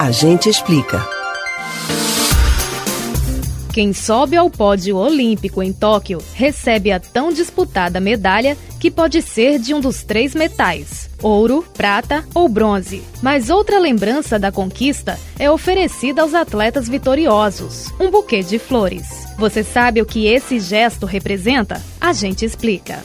A gente explica. Quem sobe ao pódio olímpico em Tóquio recebe a tão disputada medalha que pode ser de um dos três metais: ouro, prata ou bronze. Mas outra lembrança da conquista é oferecida aos atletas vitoriosos: um buquê de flores. Você sabe o que esse gesto representa? A gente explica.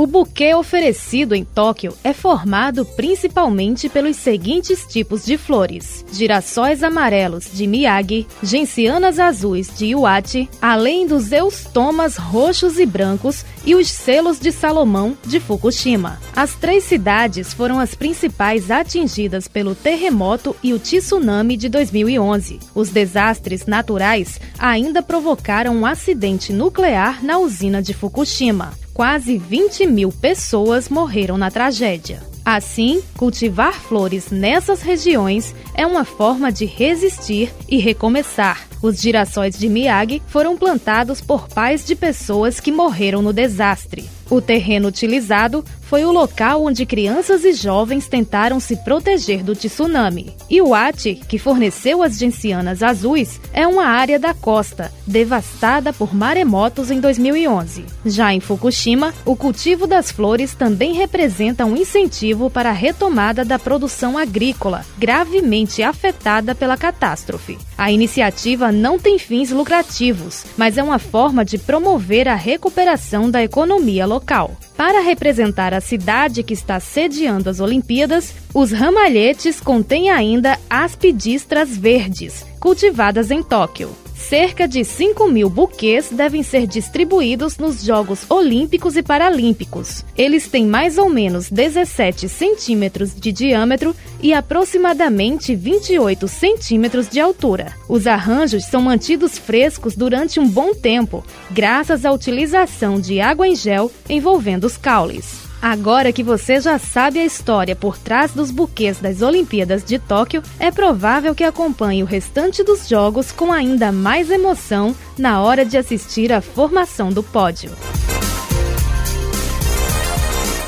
O buquê oferecido em Tóquio é formado principalmente pelos seguintes tipos de flores: girassóis amarelos de Miyagi, gencianas azuis de Iwate, além dos eustomas roxos e brancos e os selos de Salomão de Fukushima. As três cidades foram as principais atingidas pelo terremoto e o tsunami de 2011. Os desastres naturais ainda provocaram um acidente nuclear na usina de Fukushima quase 20 mil pessoas morreram na tragédia. Assim, cultivar flores nessas regiões é uma forma de resistir e recomeçar. Os girassóis de Miyagi foram plantados por pais de pessoas que morreram no desastre. O terreno utilizado foi o local onde crianças e jovens tentaram se proteger do tsunami. E o Ati, que forneceu as gencianas azuis, é uma área da costa, devastada por maremotos em 2011. Já em Fukushima, o cultivo das flores também representa um incentivo para a retomada da produção agrícola, gravemente afetada pela catástrofe. A iniciativa não tem fins lucrativos, mas é uma forma de promover a recuperação da economia local. Para representar a cidade que está sediando as Olimpíadas, os ramalhetes contêm ainda aspidistras verdes, cultivadas em Tóquio. Cerca de 5 mil buquês devem ser distribuídos nos Jogos Olímpicos e Paralímpicos. Eles têm mais ou menos 17 centímetros de diâmetro e aproximadamente 28 centímetros de altura. Os arranjos são mantidos frescos durante um bom tempo, graças à utilização de água em gel envolvendo os caules. Agora que você já sabe a história por trás dos buquês das Olimpíadas de Tóquio, é provável que acompanhe o restante dos jogos com ainda mais emoção na hora de assistir à formação do pódio.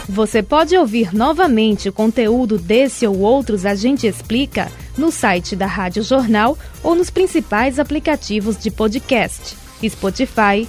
Você pode ouvir novamente o conteúdo desse ou outros A Gente Explica no site da Rádio Jornal ou nos principais aplicativos de podcast: Spotify,